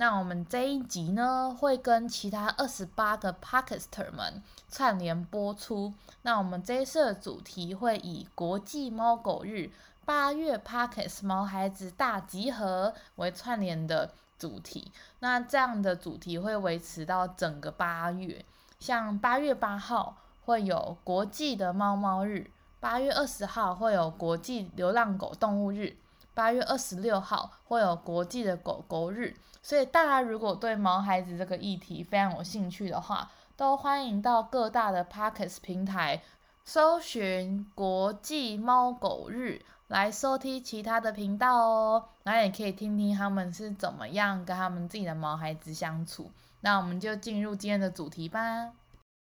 那我们这一集呢，会跟其他二十八个 Podcaster 们串联播出。那我们这一次的主题会以国际猫狗日八月 Podcast 毛孩子大集合为串联的主题。那这样的主题会维持到整个八月。像八月八号会有国际的猫猫日，八月二十号会有国际流浪狗动物日。八月二十六号会有国际的狗狗日，所以大家如果对毛孩子这个议题非常有兴趣的话，都欢迎到各大的 Podcast 平台搜寻国际猫狗日来收听其他的频道哦，然后也可以听听他们是怎么样跟他们自己的毛孩子相处。那我们就进入今天的主题吧。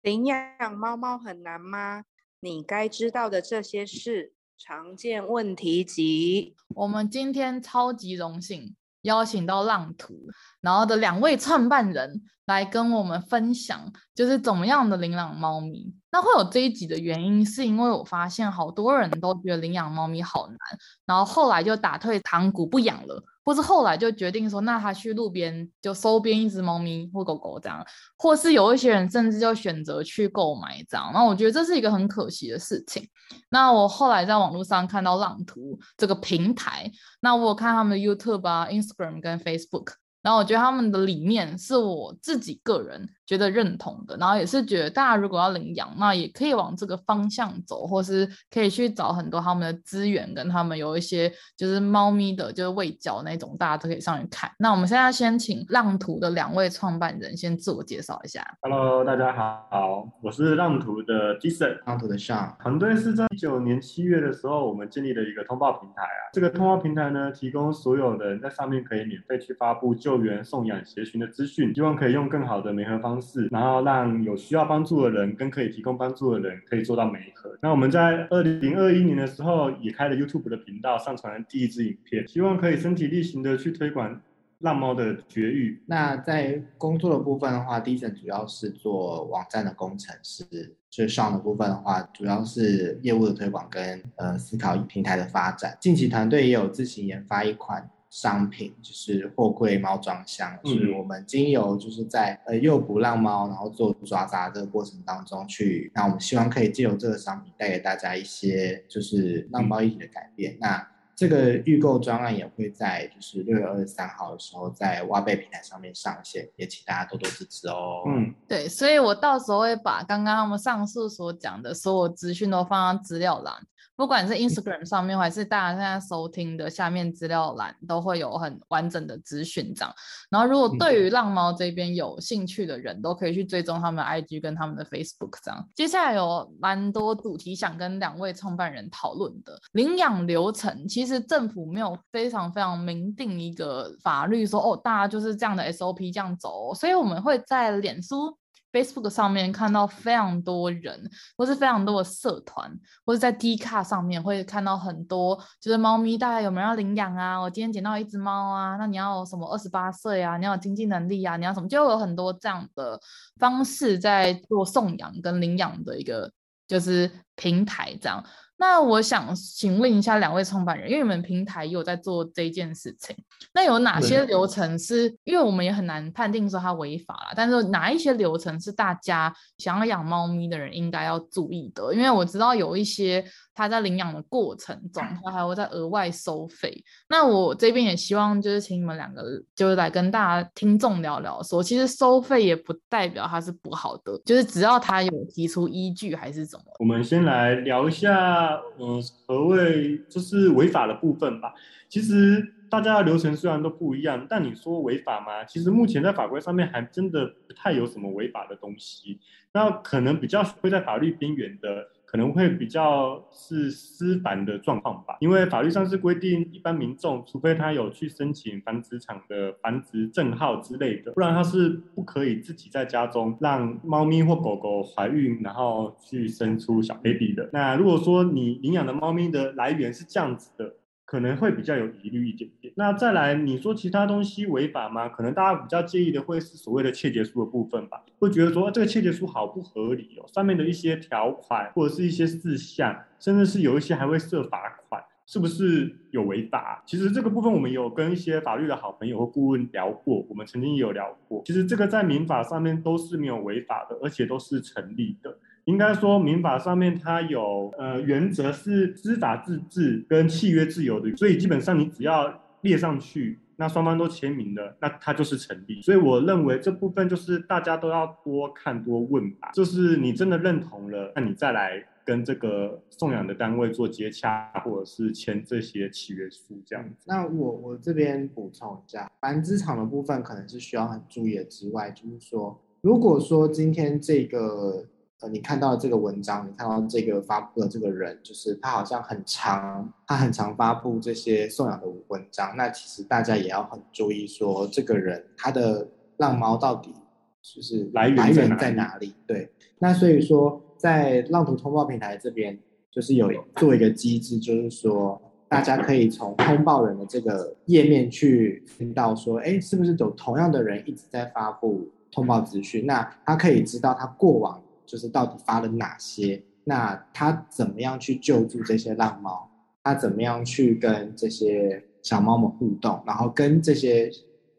领养猫猫很难吗？你该知道的这些事。常见问题集，我们今天超级荣幸邀请到浪图，然后的两位创办人来跟我们分享，就是怎么样的领养猫咪。那会有这一集的原因，是因为我发现好多人都觉得领养猫咪好难，然后后来就打退堂鼓不养了。或是后来就决定说，那他去路边就收编一只猫咪或狗狗这样，或是有一些人甚至就选择去购买这样。那我觉得这是一个很可惜的事情。那我后来在网络上看到浪图这个平台，那我看他们的 YouTube 啊、Instagram 跟 Facebook。然后我觉得他们的理念是我自己个人觉得认同的，然后也是觉得大家如果要领养，那也可以往这个方向走，或是可以去找很多他们的资源，跟他们有一些就是猫咪的，就是喂教那种，大家都可以上去看。那我们现在先请浪图的两位创办人先自我介绍一下。Hello，大家好，我是浪图的 Jason，浪图的 Sean。团队是在一九年七月的时候，我们建立了一个通报平台啊。这个通报平台呢，提供所有人在上面可以免费去发布就援送养协寻的资讯，希望可以用更好的媒合方式，然后让有需要帮助的人跟可以提供帮助的人可以做到媒合。那我们在二零二一年的时候也开了 YouTube 的频道，上传了第一支影片，希望可以身体力行的去推广浪猫的绝育。那在工作的部分的话，Jason 主要是做网站的工程师，最上的部分的话，主要是业务的推广跟呃思考平台的发展。近期团队也有自行研发一款。商品就是货柜猫装箱，是我们经由就是在呃诱捕浪猫，然后做抓杂这个过程当中去，那我们希望可以借由这个商品带给大家一些就是浪猫一体的改变。嗯、那这个预购专案也会在就是六月二十三号的时候在挖贝平台上面上线，也请大家多多支持哦。嗯，对，所以我到时候会把刚刚他们上述所讲的所有资讯都放到资料栏。不管是 Instagram 上面，还是大家现在收听的下面资料栏，都会有很完整的资讯这样。然后，如果对于浪猫这边有兴趣的人，都可以去追踪他们的 IG 跟他们的 Facebook 这样。接下来有蛮多主题想跟两位创办人讨论的。领养流程其实是政府没有非常非常明定一个法律说哦，大家就是这样的 SOP 这样走，所以我们会在脸书。Facebook 上面看到非常多人，或是非常多的社团，或是在 d 卡上面会看到很多，就是猫咪大家有没有要领养啊？我今天捡到一只猫啊，那你要什么二十八岁啊？你要有经济能力啊？你要什么？就有很多这样的方式在做送养跟领养的一个就是平台这样。那我想请问一下两位创办人，因为你们平台也有在做这件事情，那有哪些流程是？因为我们也很难判定说它违法了，但是哪一些流程是大家想要养猫咪的人应该要注意的？因为我知道有一些他在领养的过程中，他还会再额外收费。那我这边也希望就是请你们两个就是来跟大家听众聊聊说，说其实收费也不代表它是不好的，就是只要他有提出依据还是怎么。我们先来聊一下。嗯，何谓就是违法的部分吧？其实大家的流程虽然都不一样，但你说违法吗？其实目前在法规上面还真的不太有什么违法的东西。那可能比较会在法律边缘的，可能会比较是私繁的状况吧，因为法律上是规定，一般民众除非他有去申请繁殖场的繁殖证号之类的，不然他是不可以自己在家中让猫咪或狗狗怀孕，然后去生出小 baby 的。那如果说你领养的猫咪的来源是这样子的。可能会比较有疑虑一点点。那再来，你说其他东西违法吗？可能大家比较介意的会是所谓的窃结书的部分吧，会觉得说这个窃结书好不合理哦，上面的一些条款或者是一些事项，甚至是有一些还会设罚款，是不是有违法？其实这个部分我们有跟一些法律的好朋友或顾问聊过，我们曾经也有聊过，其实这个在民法上面都是没有违法的，而且都是成立的。应该说，民法上面它有呃原则是司法自治跟契约自由的，所以基本上你只要列上去，那双方都签名了，那它就是成立。所以我认为这部分就是大家都要多看多问吧，就是你真的认同了，那你再来跟这个送养的单位做接洽，或者是签这些契约书这样子。那我我这边补充一下，繁殖场的部分可能是需要很注意的之外，就是说，如果说今天这个。呃，你看到这个文章，你看到这个发布的这个人，就是他好像很常，他很常发布这些送养的文章。那其实大家也要很注意，说这个人他的浪猫到底就是来源在哪里？对，那所以说在浪图通报平台这边，就是有做一个机制，就是说大家可以从通报人的这个页面去听到说，哎，是不是有同样的人一直在发布通报资讯？那他可以知道他过往。就是到底发了哪些？那他怎么样去救助这些浪猫？他怎么样去跟这些小猫们互动？然后跟这些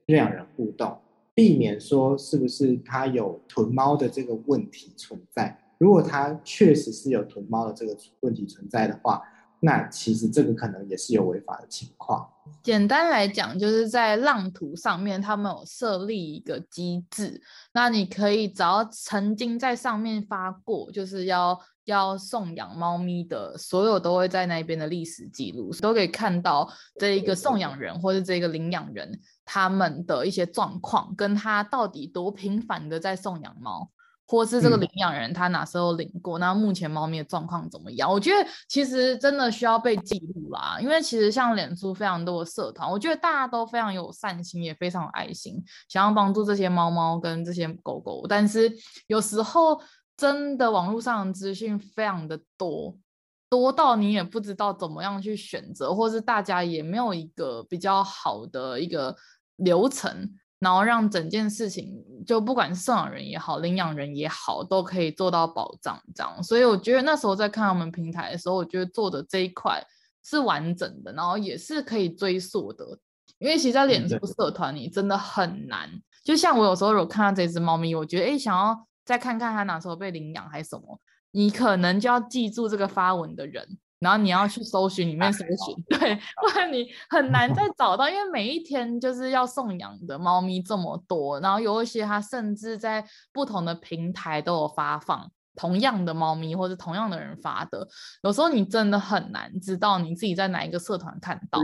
认养人互动，避免说是不是他有囤猫的这个问题存在？如果他确实是有囤猫的这个问题存在的话，那其实这个可能也是有违法的情况。简单来讲，就是在浪图上面，他们有设立一个机制，那你可以只要曾经在上面发过，就是要要送养猫咪的，所有都会在那边的历史记录，都可以看到这一个送养人或者这个领养人他们的一些状况，跟他到底多频繁的在送养猫。或是这个领养人他哪时候领过？嗯、那目前猫咪的状况怎么样？我觉得其实真的需要被记录啦，因为其实像脸书非常多的社团，我觉得大家都非常有善心，也非常有爱心，想要帮助这些猫猫跟这些狗狗。但是有时候真的网络上的资讯非常的多，多到你也不知道怎么样去选择，或是大家也没有一个比较好的一个流程。然后让整件事情，就不管是送养人也好，领养人也好，都可以做到保障，这样。所以我觉得那时候在看他们平台的时候，我觉得做的这一块是完整的，然后也是可以追溯的。因为其实，在脸书社团里真的很难。就像我有时候有看到这只猫咪，我觉得哎，想要再看看它哪时候被领养还是什么，你可能就要记住这个发文的人。然后你要去搜寻里面搜寻，对，不然你很难再 找到，因为每一天就是要送养的猫咪这么多，然后有一些它甚至在不同的平台都有发放同样的猫咪，或者同样的人发的，有时候你真的很难知道你自己在哪一个社团看到。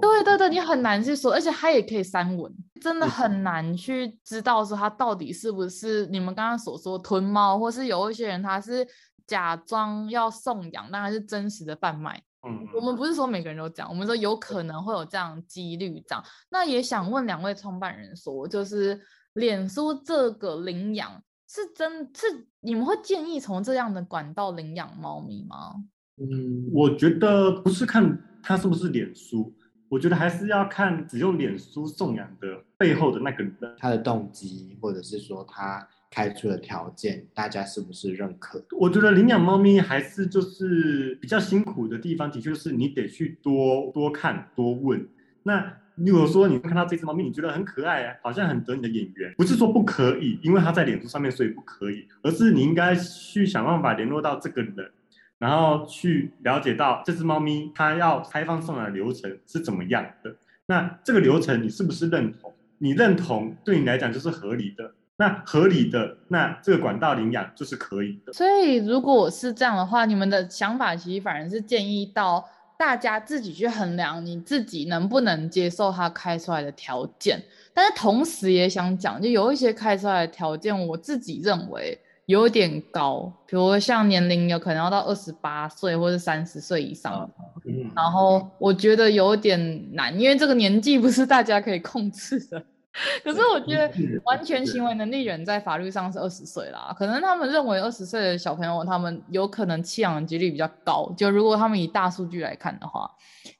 对对对，你很难去说，而且它也可以删文，真的很难去知道说它到底是不是你们刚刚所说囤猫，或是有一些人他是。假装要送养，那还是真实的贩卖。嗯，我们不是说每个人都这样，我们说有可能会有这样几率这样。那也想问两位创办人说，就是脸书这个领养是真是你们会建议从这样的管道领养猫咪吗？嗯，我觉得不是看它是不是脸书，我觉得还是要看只用脸书送养的背后的那个人，他的动机，或者是说他。开出的条件，大家是不是认可？我觉得领养猫咪还是就是比较辛苦的地方，的确是你得去多多看多问。那如果说你看到这只猫咪，你觉得很可爱啊，好像很得你的眼缘，不是说不可以，因为它在脸书上面，所以不可以，而是你应该去想办法联络到这个人，然后去了解到这只猫咪它要开放送养的流程是怎么样的。那这个流程你是不是认同？你认同，对你来讲就是合理的。那合理的，那这个管道领养就是可以的。所以如果是这样的话，你们的想法其实反而是建议到大家自己去衡量你自己能不能接受他开出来的条件。但是同时也想讲，就有一些开出来的条件，我自己认为有点高，比如像年龄有可能要到二十八岁或者三十岁以上，嗯，然后我觉得有点难，因为这个年纪不是大家可以控制的。可是我觉得完全行为能力人在法律上是二十岁啦，可能他们认为二十岁的小朋友他们有可能弃养的几率比较高，就如果他们以大数据来看的话，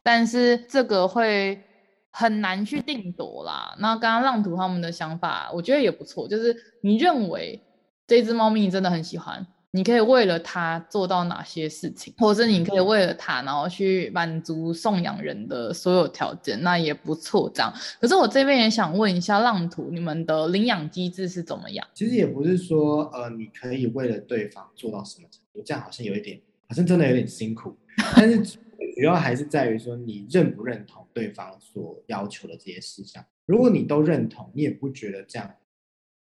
但是这个会很难去定夺啦。那刚刚浪图他们的想法，我觉得也不错，就是你认为这只猫咪你真的很喜欢。你可以为了他做到哪些事情，或者你可以为了他，然后去满足送养人的所有条件，那也不错。这样，可是我这边也想问一下浪图，你们的领养机制是怎么样？其实也不是说，呃，你可以为了对方做到什么程度，这样好像有一点，好像真的有点辛苦。但是主要还是在于说，你认不认同对方所要求的这些事项。如果你都认同，你也不觉得这样。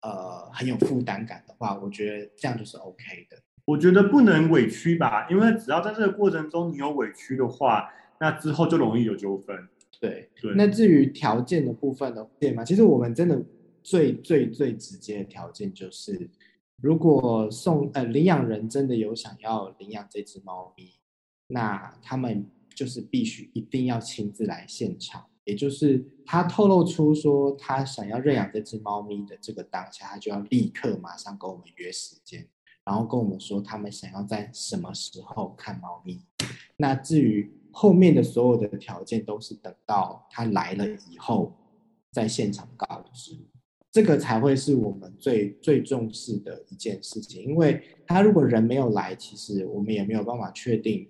呃，很有负担感的话，我觉得这样就是 OK 的。我觉得不能委屈吧，因为只要在这个过程中你有委屈的话，那之后就容易有纠纷。对对。那至于条件的部分的对嘛？其实我们真的最最最直接的条件就是，如果送呃领养人真的有想要领养这只猫咪，那他们就是必须一定要亲自来现场。也就是他透露出说他想要认养这只猫咪的这个当下，他就要立刻马上跟我们约时间，然后跟我们说他们想要在什么时候看猫咪。那至于后面的所有的条件，都是等到他来了以后，在现场告知，这个才会是我们最最重视的一件事情。因为他如果人没有来，其实我们也没有办法确定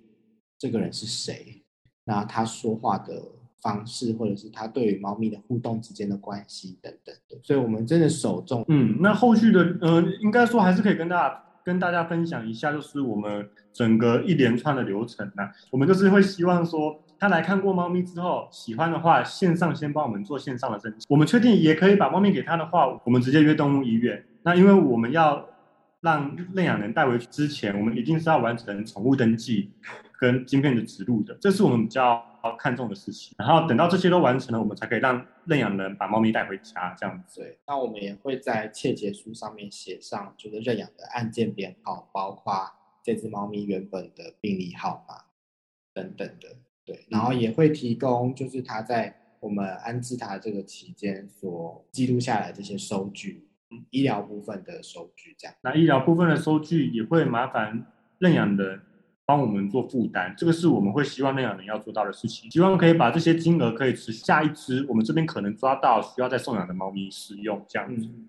这个人是谁，那他说话的。方式，或者是他对于猫咪的互动之间的关系等等的，所以我们真的首重。嗯，那后续的，呃，应该说还是可以跟大家跟大家分享一下，就是我们整个一连串的流程呢。我们就是会希望说，他来看过猫咪之后，喜欢的话，线上先帮我们做线上的登记。我们确定也可以把猫咪给他的话，我们直接约动物医院。那因为我们要让认养人带回去之前，我们一定是要完成宠物登记跟晶片的植入的，这是我们比较。看重的事情，然后等到这些都完成了，我们才可以让认养人把猫咪带回家，这样子。对，那我们也会在切结书上面写上，就是认养的案件编号，包括这只猫咪原本的病历号码等等的。对，然后也会提供，就是他在我们安置他这个期间所记录下来这些收据，嗯，医疗部分的收据这样。那医疗部分的收据也会麻烦认养人。帮我们做负担，这个是我们会希望认养人要做到的事情。希望可以把这些金额可以持续下一只，我们这边可能抓到需要再送养的猫咪使用这样子。嗯，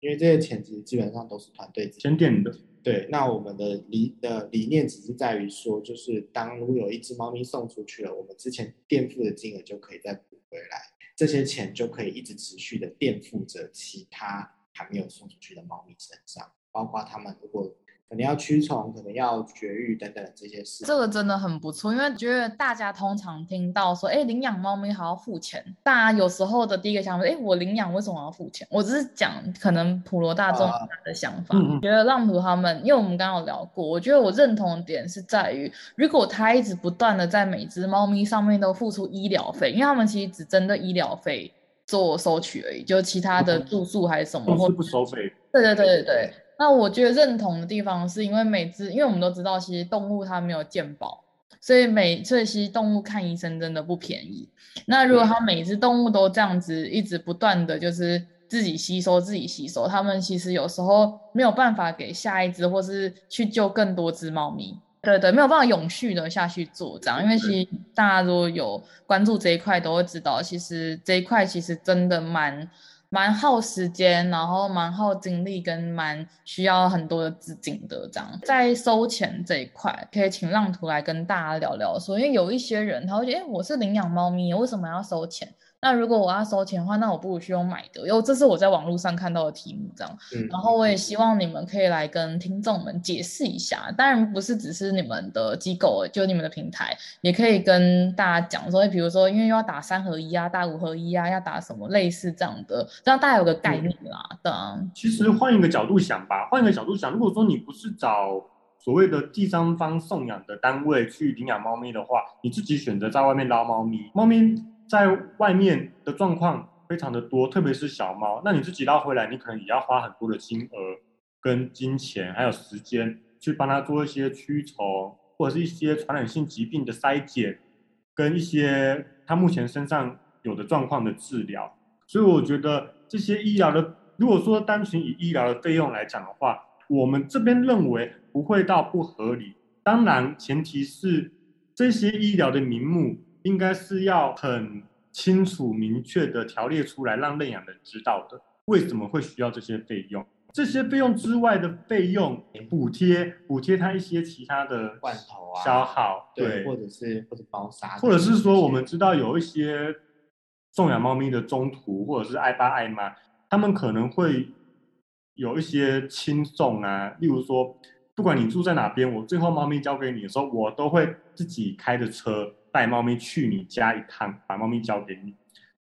因为这些钱其实基本上都是团队先垫的。对，那我们的理的理念只是在于说，就是当如果有一只猫咪送出去了，我们之前垫付的金额就可以再补回来，这些钱就可以一直持续的垫付着其他还没有送出去的猫咪身上，包括他们如果。可能要驱虫，可能要绝育等等这些事。这个真的很不错，因为觉得大家通常听到说，哎，领养猫咪还要付钱，大家有时候的第一个想法，哎，我领养为什么要付钱？我只是讲可能普罗大众的想法。觉得浪图他们，因为我们刚刚有聊过，我觉得我认同的点是在于，如果他一直不断的在每只猫咪上面都付出医疗费，因为他们其实只针对医疗费做收取而已，就其他的住宿还是什么，都是不收费。对对对对对。那我觉得认同的地方是因为每只，因为我们都知道，其实动物它没有健保，所以每所以其实动物看医生真的不便宜。那如果它每只动物都这样子一直不断的就是自己吸收自己吸收，它们其实有时候没有办法给下一只或是去救更多只猫咪。对对，没有办法永续的下去做这样，因为其实大家如果有关注这一块，都会知道，其实这一块其实真的蛮。蛮耗时间，然后蛮耗精力，跟蛮需要很多的资金的这样。在收钱这一块，可以请浪图来跟大家聊聊说，因为有一些人他会觉得，哎，我是领养猫咪，为什么要收钱？那如果我要收钱的话，那我不如去用买的，因为这是我在网络上看到的题目，这样。嗯。然后我也希望你们可以来跟听众们解释一下，当然不是只是你们的机构，就你们的平台，也可以跟大家讲说，比如说因为要打三合一啊，打五合一啊，要打什么类似这样的，让大家有个概念啦。对啊。其实换一个角度想吧，换一个角度想，如果说你不是找所谓的第三方送养的单位去领养猫咪的话，你自己选择在外面捞猫咪，猫咪。在外面的状况非常的多，特别是小猫，那你自己拉回来，你可能也要花很多的金额跟金钱还有时间去帮他做一些驱虫或者是一些传染性疾病的筛检，跟一些他目前身上有的状况的治疗。所以我觉得这些医疗的，如果说单纯以医疗的费用来讲的话，我们这边认为不会到不合理。当然，前提是这些医疗的名目应该是要很清楚明确的条列出来，让认养人知道的。为什么会需要这些费用？这些费用之外的费用，补贴补贴他一些其他的罐头啊消耗，对，或者是或者包杀，或者是说我们知道有一些送养猫咪的中途或者是爱爸爱妈，他们可能会有一些轻送啊，例如说，不管你住在哪边，我最后猫咪交给你的时候，我都会自己开着车带猫咪去你家一趟，把猫咪交给你。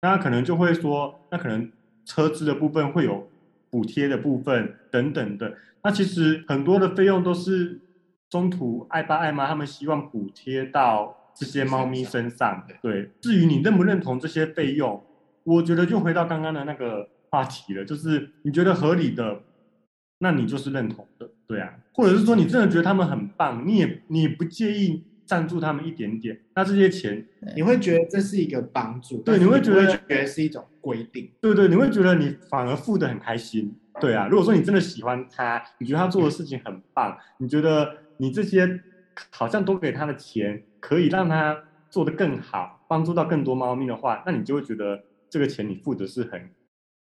那可能就会说，那可能车资的部分会有。补贴的部分等等的，那其实很多的费用都是中途爱爸爱妈他们希望补贴到这些猫咪身上。对，至于你认不认同这些费用，我觉得就回到刚刚的那个话题了，就是你觉得合理的，那你就是认同的，对啊，或者是说你真的觉得他们很棒，你也你也不介意。赞助他们一点点，那这些钱你会觉得这是一个帮助，对，你会觉得觉得是一种规定，对对，你会觉得你反而付的很开心，对啊。如果说你真的喜欢他，你觉得他做的事情很棒，你觉得你这些好像多给他的钱可以让他做得更好，帮助到更多猫咪的话，那你就会觉得这个钱你付的是很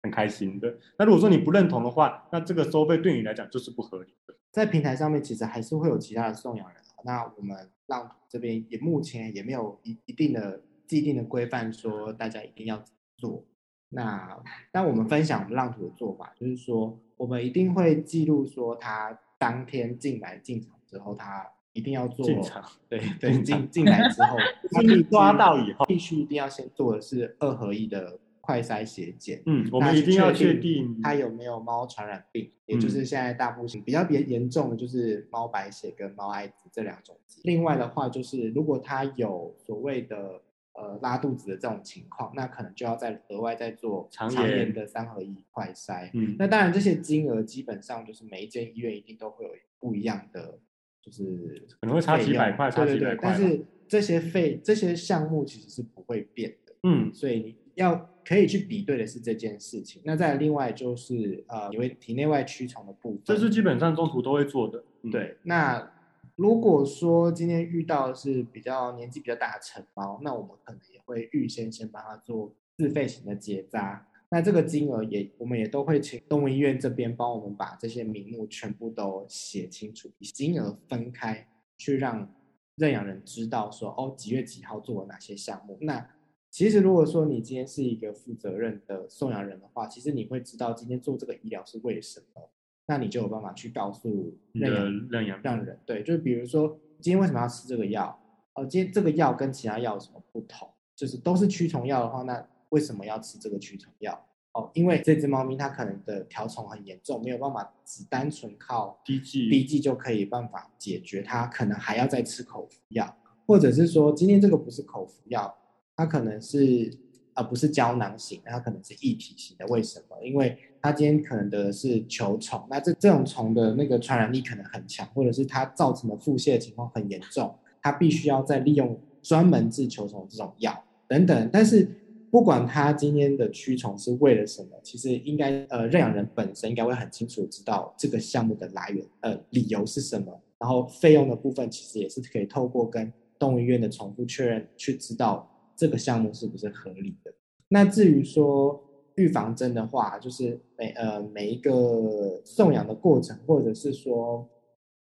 很开心的。那如果说你不认同的话，那这个收费对你来讲就是不合理的。在平台上面，其实还是会有其他的送养人。那我们浪图这边也目前也没有一一定的既定的规范，说大家一定要做。那那我们分享我们浪图的做法，就是说我们一定会记录说他当天进来进场之后，他一定要做进场，对对，进进来之后，他被抓到以后，必须一定要先做的是二合一的。快筛血检，嗯，我们一定要确定它有没有猫传染病，嗯、也就是现在大部分比较比较严重的就是猫白血跟猫艾滋这两种。另外的话，就是如果它有所谓的呃拉肚子的这种情况，那可能就要再额外再做肠炎的三合一快筛。嗯，那当然这些金额基本上就是每一间医院一定都会有不一样的，就是可能会差几百块，差几百块。但是这些费这些项目其实是不会变的。嗯，所以你要。可以去比对的是这件事情。那再另外就是呃，因为体内外驱虫的部分，这是基本上中途都会做的。嗯、对，那如果说今天遇到的是比较年纪比较大的成猫，那我们可能也会预先先帮他做自费型的结扎。那这个金额也我们也都会请动物医院这边帮我们把这些名目全部都写清楚，以金额分开去让认养人知道说哦，几月几号做了哪些项目。那其实，如果说你今天是一个负责任的送养人的话，其实你会知道今天做这个医疗是为什么，那你就有办法去告诉认养认养让人。对，就是比如说今天为什么要吃这个药？哦，今天这个药跟其他药有什么不同？就是都是驱虫药的话，那为什么要吃这个驱虫药？哦，因为这只猫咪它可能的条虫很严重，没有办法只单纯靠滴剂滴剂就可以办法解决，它可能还要再吃口服药，或者是说今天这个不是口服药。它可能是而、呃、不是胶囊型，它可能是液体型的。为什么？因为它今天可能得的是球虫，那这这种虫的那个传染力可能很强，或者是它造成的腹泻的情况很严重，它必须要再利用专门治球虫这种药等等。但是不管它今天的驱虫是为了什么，其实应该呃认养人本身应该会很清楚知道这个项目的来源，呃理由是什么，然后费用的部分其实也是可以透过跟动物医院的重复确认去知道。这个项目是不是合理的？那至于说预防针的话，就是每呃每一个送养的过程，或者是说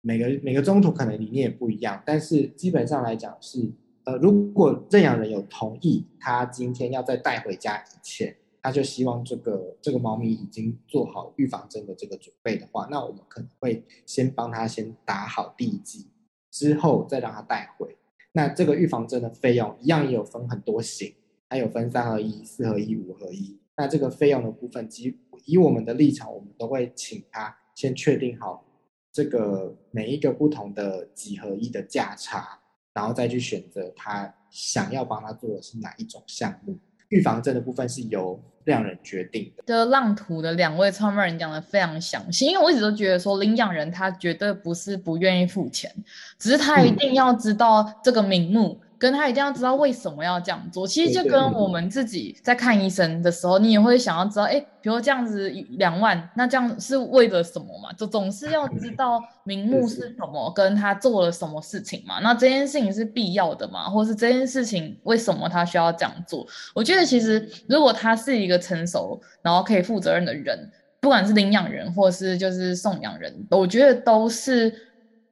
每个每个中途可能理念也不一样，但是基本上来讲是呃，如果认养人有同意，他今天要再带回家以前，他就希望这个这个猫咪已经做好预防针的这个准备的话，那我们可能会先帮他先打好第一剂，之后再让他带回。那这个预防针的费用一样也有分很多型，它有分三合一、四合一、五合一。那这个费用的部分，以以我们的立场，我们都会请他先确定好这个每一个不同的几合一的价差，然后再去选择他想要帮他做的是哪一种项目。预防针的部分是由领养人决定的。的浪图的两位创办人讲的非常详细，因为我一直都觉得说领养人他绝对不是不愿意付钱，只是他一定要知道这个名目。嗯跟他一定要知道为什么要这样做，其实就跟我们自己在看医生的时候，你也会想要知道，哎，比如这样子两万，那这样是为了什么嘛？就总是要知道名目是什么，跟他做了什么事情嘛？那这件事情是必要的嘛？或是这件事情为什么他需要这样做？我觉得其实如果他是一个成熟，然后可以负责任的人，不管是领养人或是就是送养人，我觉得都是。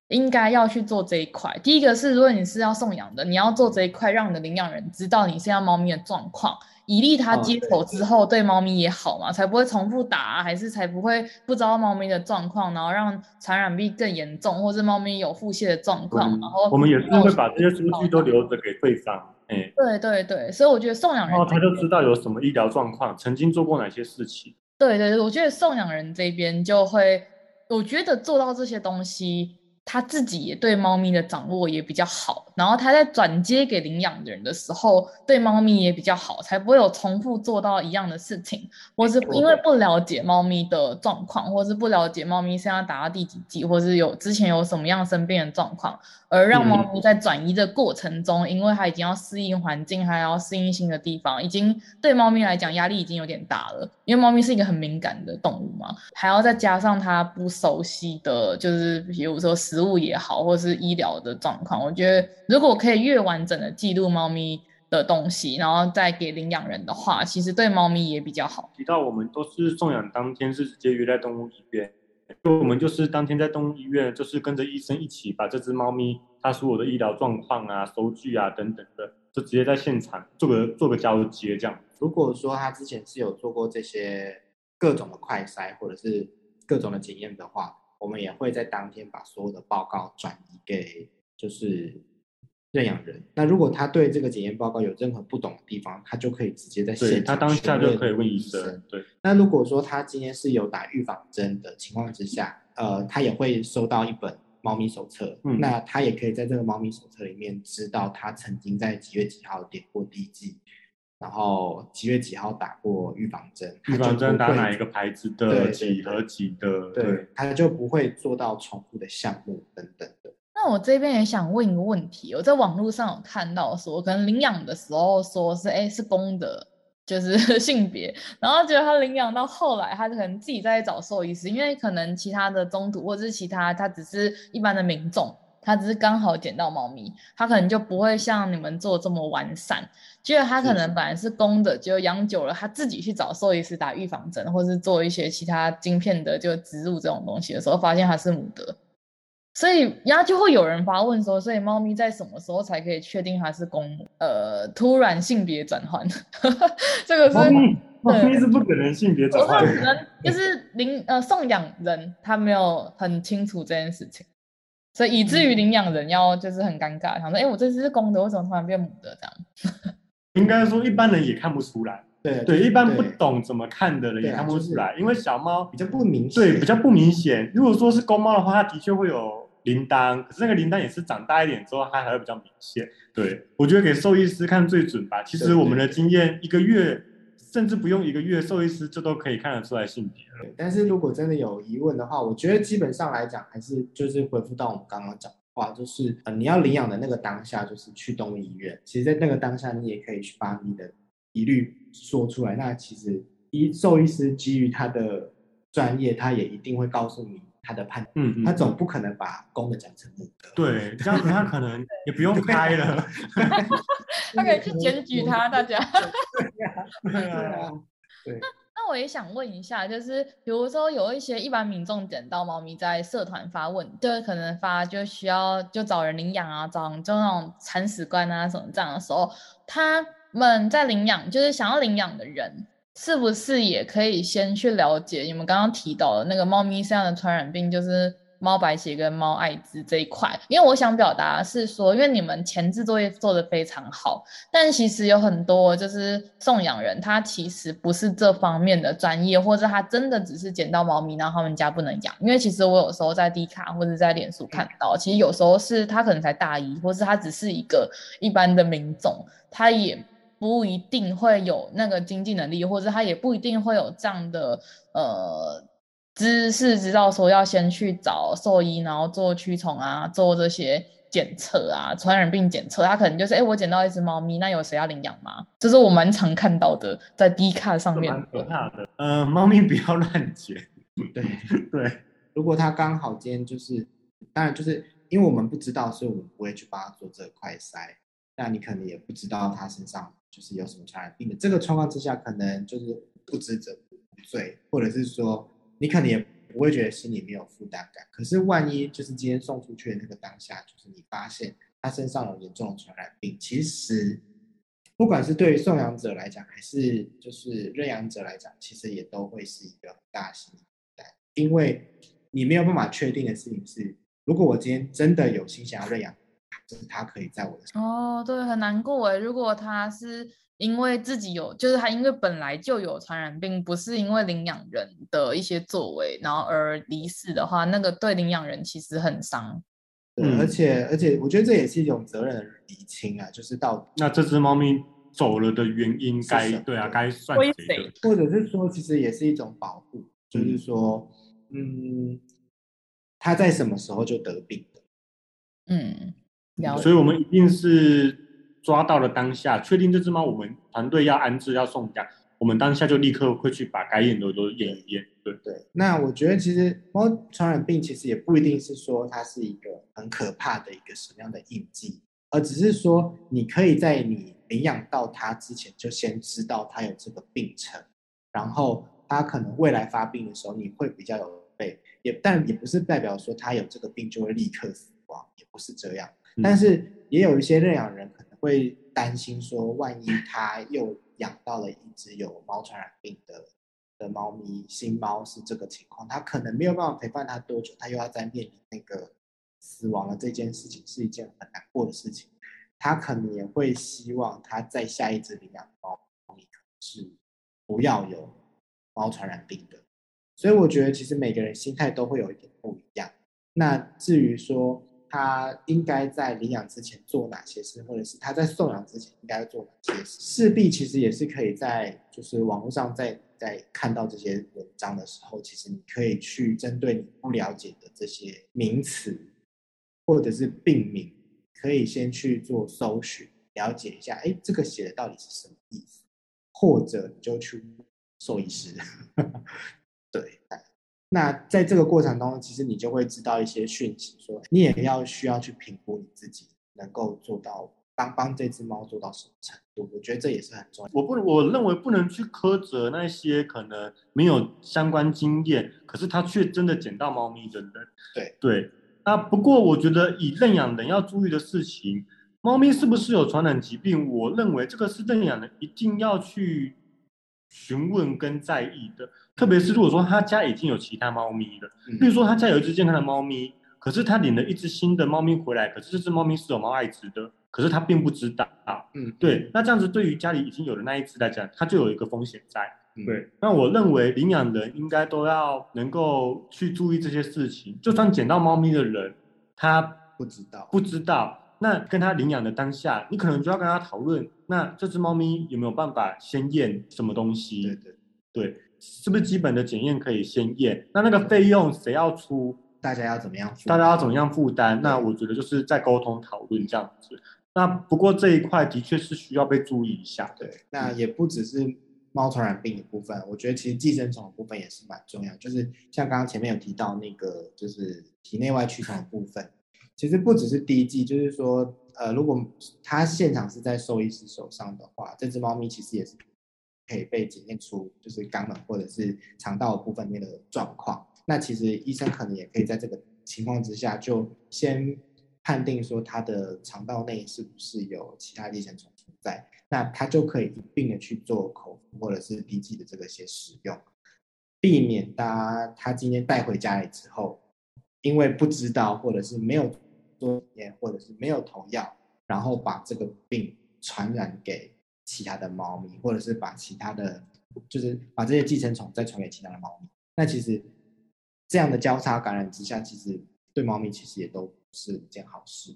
应该要去做这一块。第一个是，如果你是要送养的，你要做这一块，让你的领养人知道你现在猫咪的状况，以利他接手之后对猫咪也好嘛，才不会重复打啊，还是才不会不知道猫咪的状况，然后让传染病更严重，或是猫咪有腹泻的状况。然后我们也是会把这些数据都留着给对方。哎，对对对，所以我觉得送养人，然后他就知道有什么医疗状况，曾经做过哪些事情。对对对，我觉得送养人这边就会，我觉得做到这些东西。他自己也对猫咪的掌握也比较好，然后他在转接给领养人的时候，对猫咪也比较好，才不会有重复做到一样的事情，或是因为不了解猫咪的状况，或是不了解猫咪现在打到第几季，或是有之前有什么样生病的状况，而让猫咪在转移的过程中，嗯、因为它已经要适应环境，还要适应新的地方，已经对猫咪来讲压力已经有点大了，因为猫咪是一个很敏感的动物嘛，还要再加上它不熟悉的就是比如说食物也好，或是医疗的状况，我觉得如果可以越完整的记录猫咪的东西，然后再给领养人的话，其实对猫咪也比较好。提到我们都是送养当天是直接约在动物医院。就我们就是当天在动物医院，就是跟着医生一起把这只猫咪它所有的医疗状况啊、收据啊等等的，就直接在现场做个做个交接这样。如果说他之前是有做过这些各种的快筛或者是各种的检验的话，我们也会在当天把所有的报告转移给就是。认养人，那如果他对这个检验报告有任何不懂的地方，他就可以直接在现场，他当下就可以问医生。对，那如果说他今天是有打预防针的情况之下，呃，他也会收到一本猫咪手册，嗯，那他也可以在这个猫咪手册里面知道他曾经在几月几号点过滴剂，然后几月几号打过预防针，预防针打哪一个牌子的，几和几的，对，他就不会做到重复的项目等等的。那我这边也想问一个问题，我在网络上有看到说，可能领养的时候说是哎是公的，就是 性别，然后觉得他领养到后来，他可能自己在找兽医师，因为可能其他的中途或者是其他，他只是一般的民众，他只是刚好捡到猫咪，他可能就不会像你们做这么完善，觉得他可能本来是公的，就养久了，他自己去找兽医师打预防针，或是做一些其他晶片的就植入这种东西的时候，发现它是母的。所以，然后就会有人发问说：“所以猫咪在什么时候才可以确定它是公母？呃，突然性别转换，这个是猫咪，是不可能性别转换的。可能就是领呃送养人他没有很清楚这件事情，所以以至于领养人要就是很尴尬，想说：哎，我这只是公的，为什么突然变母的？这样。应该说一般人也看不出来。对对，一般不懂怎么看的人也看不出来，因为小猫比较不明显。对，比较不明显。如果说是公猫的话，它的确会有。铃铛，可是那个铃铛也是长大一点之后，它还会比较明显。对，我觉得给兽医师看最准吧。其实我们的经验，一个月甚至不用一个月，兽医师就都可以看得出来性别了。但是如果真的有疑问的话，我觉得基本上来讲，还是就是回复到我们刚刚讲的话，就是呃，你要领养的那个当下，就是去动物医院。其实，在那个当下，你也可以去把你的疑虑说出来。那其实，医兽医师基于他的专业，他也一定会告诉你。他的判断，嗯，嗯，他总不可能把公的讲成母的，对，这样子他可能 也不用开了，他可以去检举他，大家，对啊，对。我也想问一下，就是比如说有一些一般民众捡到猫咪在社团发问，就可能发就需要就找人领养啊，找就那种铲屎官啊什么这样的时候，他们在领养，就是想要领养的人。是不是也可以先去了解你们刚刚提到的那个猫咪身上的传染病，就是猫白血跟猫艾滋这一块？因为我想表达是说，因为你们前置作业做得非常好，但其实有很多就是送养人，他其实不是这方面的专业，或者他真的只是捡到猫咪，然后他们家不能养。因为其实我有时候在 D 卡或者在脸书看到，其实有时候是他可能才大一，或是他只是一个一般的民众，他也。不一定会有那个经济能力，或者他也不一定会有这样的呃知识，知道说要先去找兽医，然后做驱虫啊，做这些检测啊，传染病检测。他可能就是，哎，我捡到一只猫咪，那有谁要领养吗？这是我蛮常看到的，在 Dcard 上面。蛮可怕的。呃，猫咪不要乱捡。对 对，如果他刚好今天就是，当然就是因为我们不知道，所以我们不会去帮他做这块筛。那你可能也不知道他身上就是有什么传染病的。这个状况之下，可能就是不知者不罪，或者是说你可能也不会觉得心里没有负担感。可是万一就是今天送出去的那个当下，就是你发现他身上有严重的传染病，其实不管是对于送养者来讲，还是就是认养者来讲，其实也都会是一个很大心理负担。因为你没有办法确定的事情是，如果我今天真的有心想要认养，就是他可以在我的身上哦，对，很难过哎。如果他是因为自己有，就是他因为本来就有传染病，不是因为领养人的一些作为，然后而离世的话，那个对领养人其实很伤。对，而且而且，我觉得这也是一种责任的厘清啊，就是到那这只猫咪走了的原因该，该对啊，该算谁的？或者是说，其实也是一种保护，就是说。嗯，它在什么时候就得病的？嗯，所以我们一定是抓到了当下，确定这只猫我们团队要安置要送家，我们当下就立刻会去把该验的都验一验。对对。那我觉得其实猫传染病其实也不一定是说它是一个很可怕的一个什么样的印记，而只是说你可以在你领养到它之前就先知道它有这个病程，然后它可能未来发病的时候你会比较有。备，也但也不是代表说他有这个病就会立刻死亡，也不是这样。但是也有一些认养人可能会担心说，万一他又养到了一只有猫传染病的的猫咪，新猫是这个情况，他可能没有办法陪伴它多久，他又要再面临那个死亡的这件事情，是一件很难过的事情。他可能也会希望他在下一只领养猫咪是不要有猫传染病的。所以我觉得，其实每个人心态都会有一点不一样。那至于说他应该在领养之前做哪些事，或者是他在送养之前应该做哪些事，势必其实也是可以在就是网络上在在看到这些文章的时候，其实你可以去针对你不了解的这些名词或者是病名，可以先去做搜寻，了解一下，哎，这个写的到底是什么意思，或者你就去兽医师。对，那在这个过程当中，其实你就会知道一些讯息，说你也要需要去评估你自己能够做到帮帮这只猫做到什么程度。我觉得这也是很重要。我不，我认为不能去苛责那些可能没有相关经验，可是他却真的捡到猫咪的人。对对，那不过我觉得以认养人要注意的事情，猫咪是不是有传染疾病？我认为这个是认养人一定要去询问跟在意的。特别是如果说他家已经有其他猫咪了，比如说他家有一只健康的猫咪，可是他领了一只新的猫咪回来，可是这只猫咪是有猫艾滋的，可是他并不知道。嗯，对，那这样子对于家里已经有的那一只来讲，他就有一个风险在。对，那我认为领养人应该都要能够去注意这些事情，就算捡到猫咪的人，他不知道，不知道，那跟他领养的当下，你可能就要跟他讨论，那这只猫咪有没有办法先验什么东西？对对对。是不是基本的检验可以先验？那那个费用谁要出？大家要怎么样负担？大家要怎么样负担？那我觉得就是在沟通讨论这样子。那不过这一块的确是需要被注意一下。对，那也不只是猫传染病的部分，我觉得其实寄生虫的部分也是蛮重要。就是像刚刚前面有提到那个，就是体内外驱虫的部分，其实不只是第一季，就是说，呃，如果它现场是在兽医师手上的话，这只猫咪其实也是。可以被检验出就是肛门或者是肠道部分面的状况，那其实医生可能也可以在这个情况之下就先判定说他的肠道内是不是有其他寄生虫存在，那他就可以一并的去做口服或者是滴剂的这个些使用，避免他他今天带回家里之后，因为不知道或者是没有做检或者是没有投药，然后把这个病传染给。其他的猫咪，或者是把其他的，就是把这些寄生虫再传给其他的猫咪。那其实这样的交叉感染之下，其实对猫咪其实也都不是一件好事。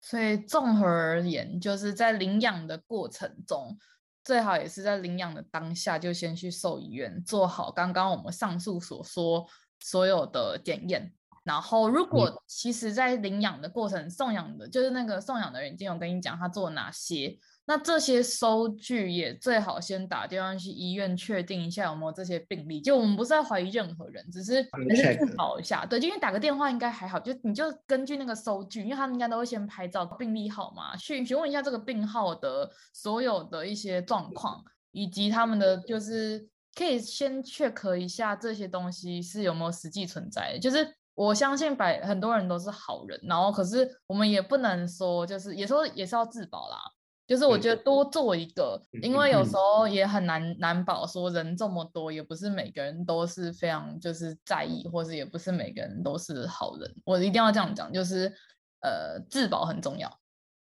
所以综合而言，就是在领养的过程中，最好也是在领养的当下就先去兽医院做好刚刚我们上述所说所有的检验。然后，如果其实在领养的过程、送养的，就是那个送养的人已经有跟你讲他做哪些。那这些收据也最好先打电话去医院确定一下有没有这些病例。就我们不是在怀疑任何人，只是还是确保一下。对，就因为打个电话应该还好，就你就根据那个收据，因为他们应该都会先拍照病历号嘛，去询问一下这个病号的所有的一些状况，以及他们的就是可以先 check 一下这些东西是有没有实际存在的。就是我相信百很多人都是好人，然后可是我们也不能说就是也说也是要自保啦。就是我觉得多做一个，因为有时候也很难难保说人这么多，也不是每个人都是非常就是在意，或是也不是每个人都是好人。我一定要这样讲，就是呃自保很重要。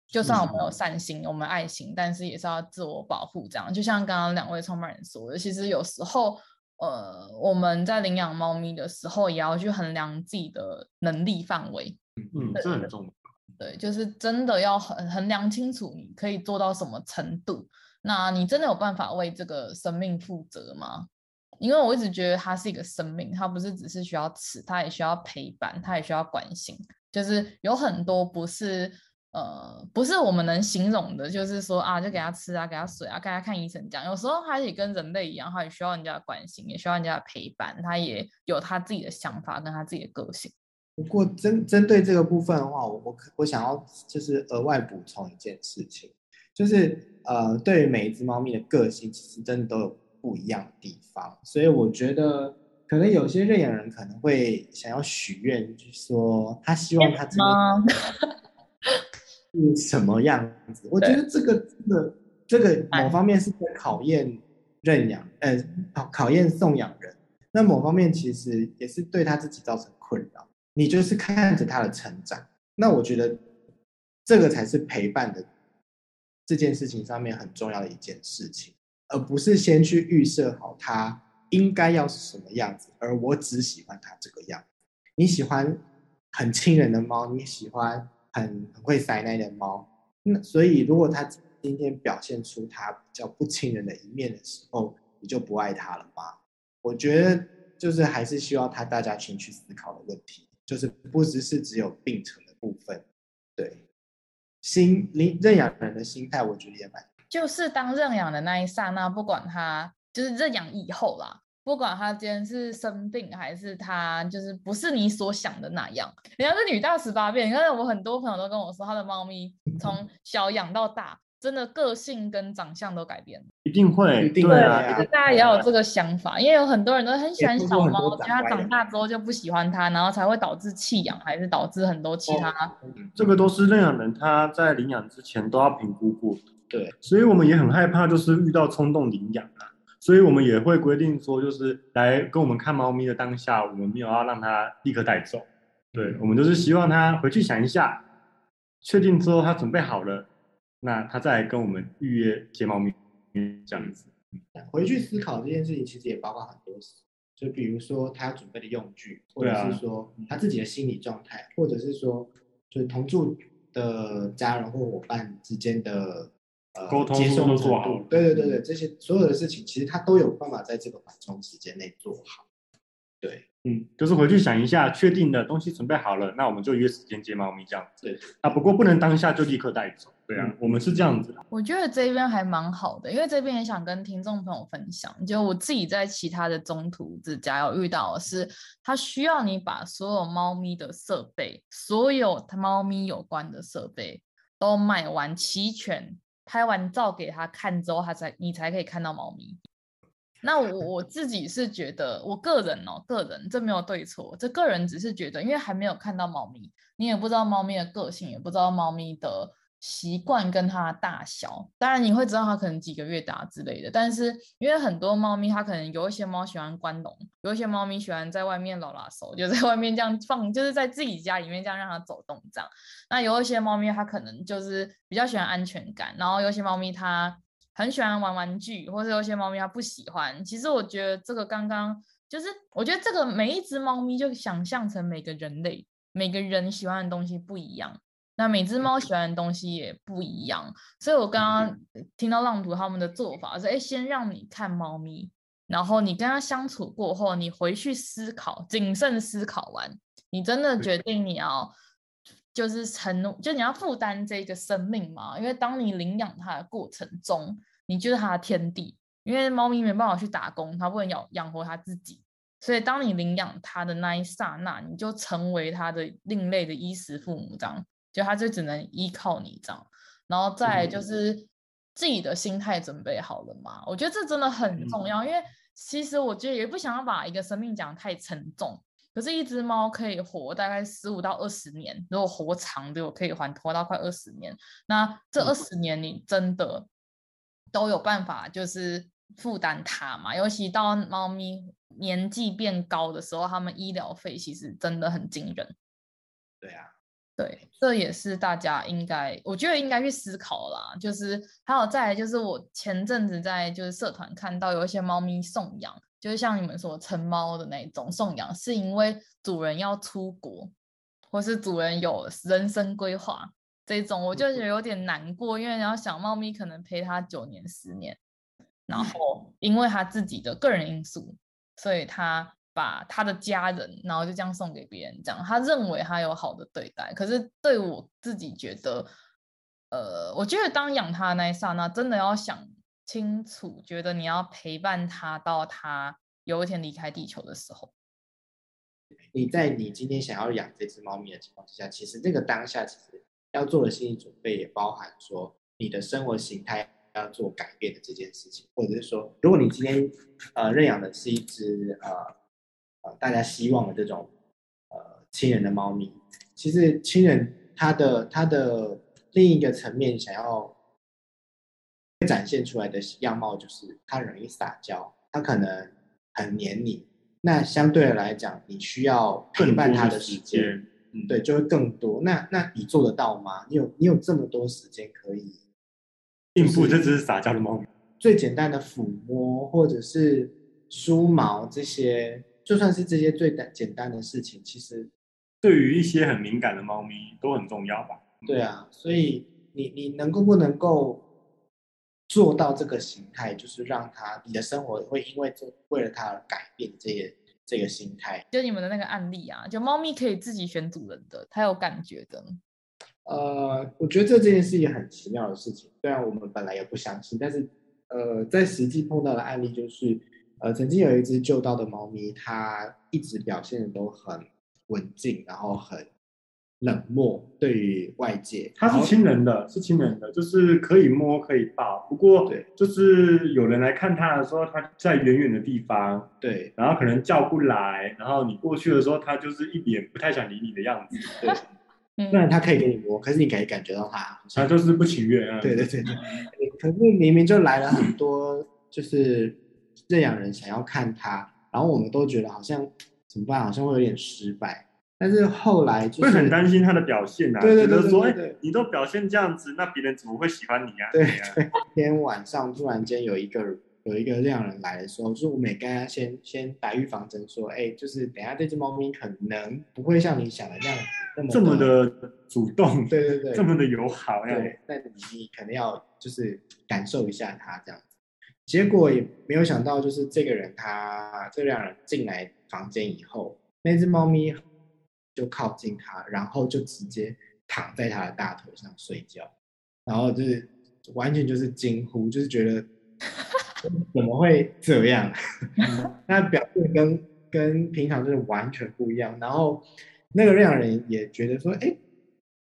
就算我们有善心，我们爱心，但是也是要自我保护。这样就像刚刚两位创办人说的，其实有时候呃我们在领养猫咪的时候，也要去衡量自己的能力范围。嗯，这很重要。对，就是真的要衡衡量清楚，你可以做到什么程度。那你真的有办法为这个生命负责吗？因为我一直觉得它是一个生命，它不是只是需要吃，它也需要陪伴，它也需要关心。就是有很多不是呃，不是我们能形容的，就是说啊，就给它吃啊，给它水啊，给它看医生这样。有时候它也跟人类一样，它也需要人家的关心，也需要人家的陪伴，它也有它自己的想法跟它自己的个性。不过针针对这个部分的话，我我我想要就是额外补充一件事情，就是呃，对于每一只猫咪的个性，其实真的都有不一样的地方，所以我觉得可能有些认养人可能会想要许愿，就是说他希望他这个 是什么样子。我觉得这个真的这个某方面是在考验认养，呃，考考验送养人，那某方面其实也是对他自己造成困扰。你就是看着他的成长，那我觉得这个才是陪伴的这件事情上面很重要的一件事情，而不是先去预设好他应该要是什么样子，而我只喜欢他这个样子。你喜欢很亲人的猫，你喜欢很很会塞奶的猫，那所以如果它今天表现出它比较不亲人的一面的时候，你就不爱它了吗？我觉得就是还是需要他大家先去思考的问题。就是不只是只有病程的部分，对，心领认养人的心态，我觉得也蛮。就是当认养的那一刹那，不管他就是认养以后啦，不管他今天是生病还是他就是不是你所想的那样，人家是女大十八变。你看我很多朋友都跟我说，他的猫咪 从小养到大。真的个性跟长相都改变了，一定会，对啊，大家也要有这个想法，因为有很多人都很喜欢小猫，觉得它长大之后就不喜欢它，然后才会导致弃养，还是导致很多其他。哦，这个都是认养人他在领养之前都要评估过，对，所以我们也很害怕，就是遇到冲动领养啊，所以我们也会规定说，就是来跟我们看猫咪的当下，我们没有要让它立刻带走，对，我们就是希望它回去想一下，确定之后它准备好了。那他再来跟我们预约接猫咪，这样子。回去思考这件事情，其实也包括很多事，就比如说他要准备的用具，或者是说他自己的心理状态，或者是说，就是同住的家人或伙伴之间的呃沟通接受程度。对对对对，这些所有的事情，其实他都有办法在这个缓冲时间内做好。对。嗯，就是回去想一下，确定的东西准备好了，那我们就约时间接猫咪这样子。对，啊，不过不能当下就立刻带走。对啊，嗯、我们是这样子的。我觉得这边还蛮好的，因为这边也想跟听众朋友分享，就我自己在其他的中途之家有遇到的是，他需要你把所有猫咪的设备，所有他猫咪有关的设备都买完齐全，拍完照给他看之后，他才你才可以看到猫咪。那我我 自己是觉得，我个人哦，个人这没有对错，这个人只是觉得，因为还没有看到猫咪，你也不知道猫咪的个性，也不知道猫咪的习惯跟它的大小。当然你会知道它可能几个月大之类的，但是因为很多猫咪它可能有一些猫喜欢关笼，有一些猫咪喜欢在外面拉拉手，就在外面这样放，就是在自己家里面这样让它走动这样。那有一些猫咪它可能就是比较喜欢安全感，然后有些猫咪它。很喜欢玩玩具，或者有些猫咪它不喜欢。其实我觉得这个刚刚就是，我觉得这个每一只猫咪就想象成每个人类，每个人喜欢的东西不一样。那每只猫。喜欢的东西也不一样，所以我刚刚听到浪图他们的做法是：哎，先让你看猫咪，然后你跟它相处过后，你回去思考，谨慎思考完，你真的决定你要就是承诺，就你要负担这个生命嘛？因为当你领养它的过程中，你就是它的天地。因为猫咪没办法去打工，它不能养养活它自己，所以当你领养它的那一刹那，你就成为它的另类的衣食父母，这样，就它就只能依靠你这样，然后再就是自己的心态准备好了嘛？我觉得这真的很重要，因为其实我觉得也不想要把一个生命讲太沉重，可是，一只猫可以活大概十五到二十年，如果活长的，我可以还活到快二十年，那这二十年你真的都有办法，就是。负担它嘛，尤其到猫咪年纪变高的时候，它们医疗费其实真的很惊人。对啊，对，这也是大家应该，我觉得应该去思考啦。就是还有再来，就是我前阵子在就是社团看到有一些猫咪送养，就是像你们说成猫的那种送养，是因为主人要出国，或是主人有人生规划这种，我就觉得有点难过，因为你要想猫咪可能陪他九年十年。然后，因为他自己的个人因素，所以他把他的家人，然后就这样送给别人，这样他认为他有好的对待。可是对我自己觉得，呃，我觉得当养他的那一刹那，真的要想清楚，觉得你要陪伴他到他有一天离开地球的时候。你在你今天想要养这只猫咪的情况之下，其实这个当下其实要做的心理准备也包含说你的生活形态。要做改变的这件事情，或者是说，如果你今天呃认养的是一只呃呃大家希望的这种呃亲人的猫咪，其实亲人他的他的另一个层面想要展现出来的样貌，就是他容易撒娇，他可能很黏你。那相对的来讲，你需要陪伴他的时间，嗯，对，就会更多。那那你做得到吗？你有你有这么多时间可以？应付这只是撒娇的猫咪，最简单的抚摸或者是梳毛这些，就算是这些最简简单的事情，其实对于一些很敏感的猫咪都很重要吧？对啊，所以你你能够不能够做到这个形态，就是让它你的生活会因为这为了它而改变这些这个心态。就你们的那个案例啊，就猫咪可以自己选主人的，它有感觉的。呃，我觉得这这件事也很奇妙的事情，虽然我们本来也不相信，但是呃，在实际碰到的案例就是，呃，曾经有一只救到的猫咪，它一直表现的都很文静，然后很冷漠对于外界。它是亲人的，是亲人的，就是可以摸可以抱，不过对，就是有人来看它的时候，它在远远的地方，对，然后可能叫不来，然后你过去的时候，它就是一脸不太想理你的样子，对。虽然他可以给你摸，可是你可以感觉到它，它就是不情愿啊。对对对对，可是明明就来了很多，就是认养人想要看他，然后我们都觉得好像怎么办？好像会有点失败。但是后来就是会很担心他的表现啊，对对对，觉得说，哎，你都表现这样子，那别人怎么会喜欢你啊？对对。今天晚上突然间有一个。有一个认养人来的时候，就是我每跟他先先打预防针，说，哎，就是等下这只猫咪可能不会像你想的那样子那么这么的主动，对对对，这么的友好，对，但你你可能要就是感受一下它这样子。结果也没有想到，就是这个人他这两人进来房间以后，那只猫咪就靠近他，然后就直接躺在他的大腿上睡觉，然后就是完全就是惊呼，就是觉得。怎么会这样？那表现跟跟平常就是完全不一样。然后那个认养人也觉得说，哎，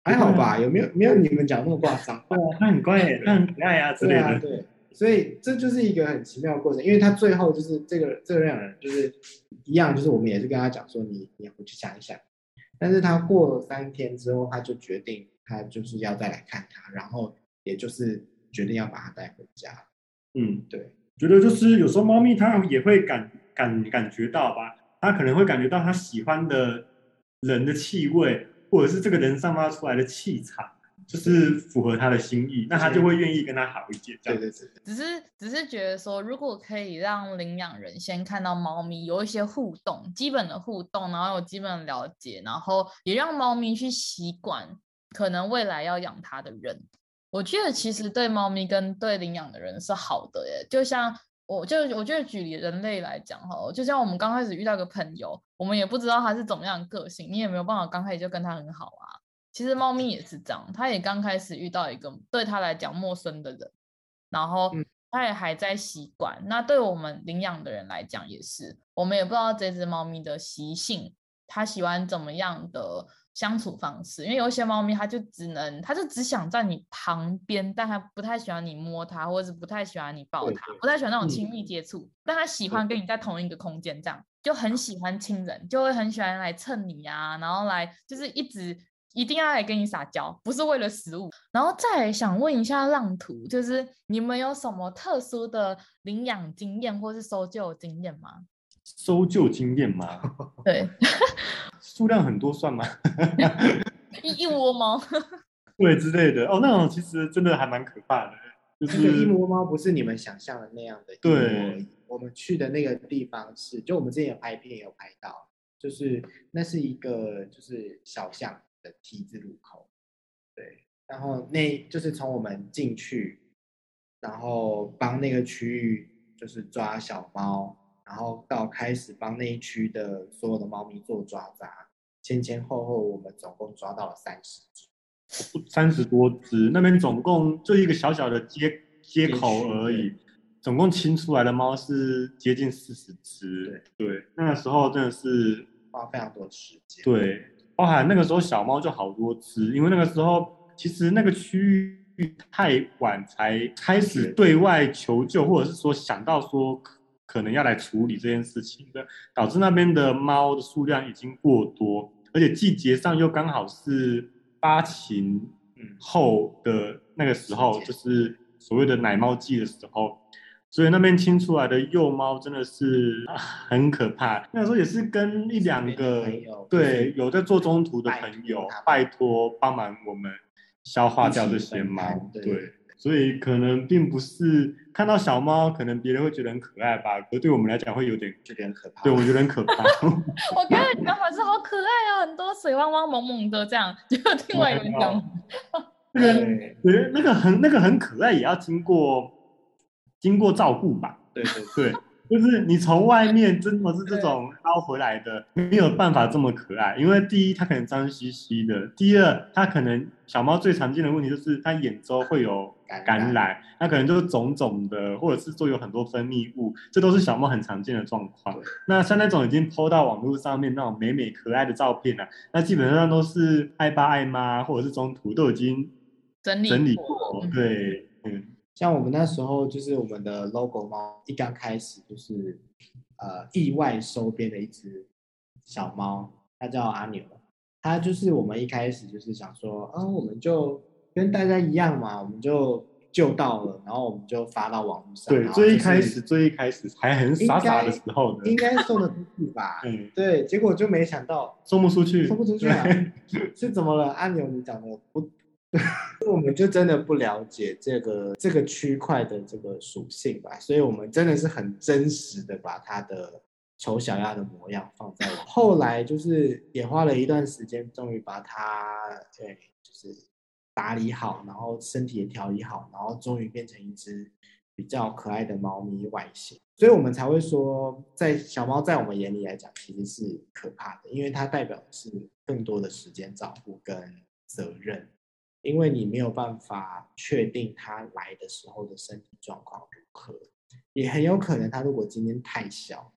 还好吧，有没有没有你们讲那么夸张？哦，他很乖，他很可爱呀之类的。对，所以这就是一个很奇妙的过程。因为他最后就是这个这个认养人就是一样，就是我们也是跟他讲说，你你回去想一想。但是他过了三天之后，他就决定他就是要再来看他，然后也就是决定要把他带回家。嗯，对。觉得就是有时候猫咪它也会感感感觉到吧，它可能会感觉到它喜欢的人的气味，或者是这个人散发出来的气场，就是符合他的心意，那他就会愿意跟他好一点。对对对。只是只是觉得说，如果可以让领养人先看到猫咪有一些互动，基本的互动，然后有基本的了解，然后也让猫咪去习惯可能未来要养它的人。我觉得其实对猫咪跟对领养的人是好的耶，就像我就我觉得举例人类来讲哈，就像我们刚开始遇到个朋友，我们也不知道他是怎么样的个性，你也没有办法刚开始就跟他很好啊。其实猫咪也是这样，它也刚开始遇到一个对它来讲陌生的人，然后它也还在习惯。那对我们领养的人来讲也是，我们也不知道这只猫咪的习性，它喜欢怎么样的。相处方式，因为有一些猫咪，它就只能，它就只想在你旁边，但它不太喜欢你摸它，或者是不太喜欢你抱它，不太喜欢那种亲密接触。嗯、但它喜欢跟你在同一个空间，这样就很喜欢亲人，就会很喜欢来蹭你啊，然后来就是一直一定要来跟你撒娇，不是为了食物。然后再想问一下浪图，就是你们有什么特殊的领养经验或是搜救经验吗？搜救经验吗？对。数量很多算吗？一一窝猫，对之类的哦，那种其实真的还蛮可怕的。就是一窝猫不是你们想象的那样的。对，我们去的那个地方是，就我们之前有拍片有拍到，就是那是一个就是小巷的 T 字路口，对，然后那就是从我们进去，然后帮那个区域就是抓小猫。然后到开始帮那一区的所有的猫咪做抓杂，前前后后我们总共抓到了三十只，三十多只。那边总共就一个小小的街街口而已，总共清出来的猫是接近四十只。对对，那个时候真的是花非常多的时间。对，包含那个时候小猫就好多只，因为那个时候其实那个区域太晚才开始对外求救，或者是说想到说。可能要来处理这件事情的，导致那边的猫的数量已经过多，而且季节上又刚好是发情后的那个时候，就是所谓的奶猫季的时候，所以那边清出来的幼猫真的是很可怕。那时候也是跟一两个对有在做中途的朋友拜托帮忙我们消化掉这些猫，对。所以可能并不是看到小猫，可能别人会觉得很可爱吧，可是对我们来讲会有点有点可怕。对，我觉得很可怕。我看你刚才是好可爱啊，很多水汪汪萌萌的这样，就听外人讲。那个对，那个很那个很可爱，也要经过经过照顾吧？对对对。就是你从外面真的是这种捞回来的，没有办法这么可爱。因为第一，它可能脏兮兮的；第二，它可能小猫最常见的问题就是它眼周会有感染，它可能就是肿肿的，或者是说有很多分泌物，这都是小猫很常见的状况。那像那种已经 po 到网络上面那种美美可爱的照片啊，那基本上都是爱爸爱妈或者是中途都已经整理整理过，对，嗯。像我们那时候，就是我们的 logo 猫一刚开始就是，呃，意外收编的一只小猫，它叫阿牛。它就是我们一开始就是想说，啊，我们就跟大家一样嘛，我们就救到了，然后我们就发到网络上。对，最一开始，最一开始还很傻傻的时候呢，应该送得出去吧？嗯，对，结果就没想到送不出去，送不出去啊！是怎么了？阿牛，你讲的不？我们就真的不了解这个这个区块的这个属性吧，所以我们真的是很真实的把它的丑小鸭的模样放在。后来就是也花了一段时间，终于把它对，就是打理好，然后身体也调理好，然后终于变成一只比较可爱的猫咪外形。所以我们才会说，在小猫在我们眼里来讲，其实是可怕的，因为它代表的是更多的时间照顾跟责任。因为你没有办法确定他来的时候的身体状况如何，也很有可能他如果今天太小，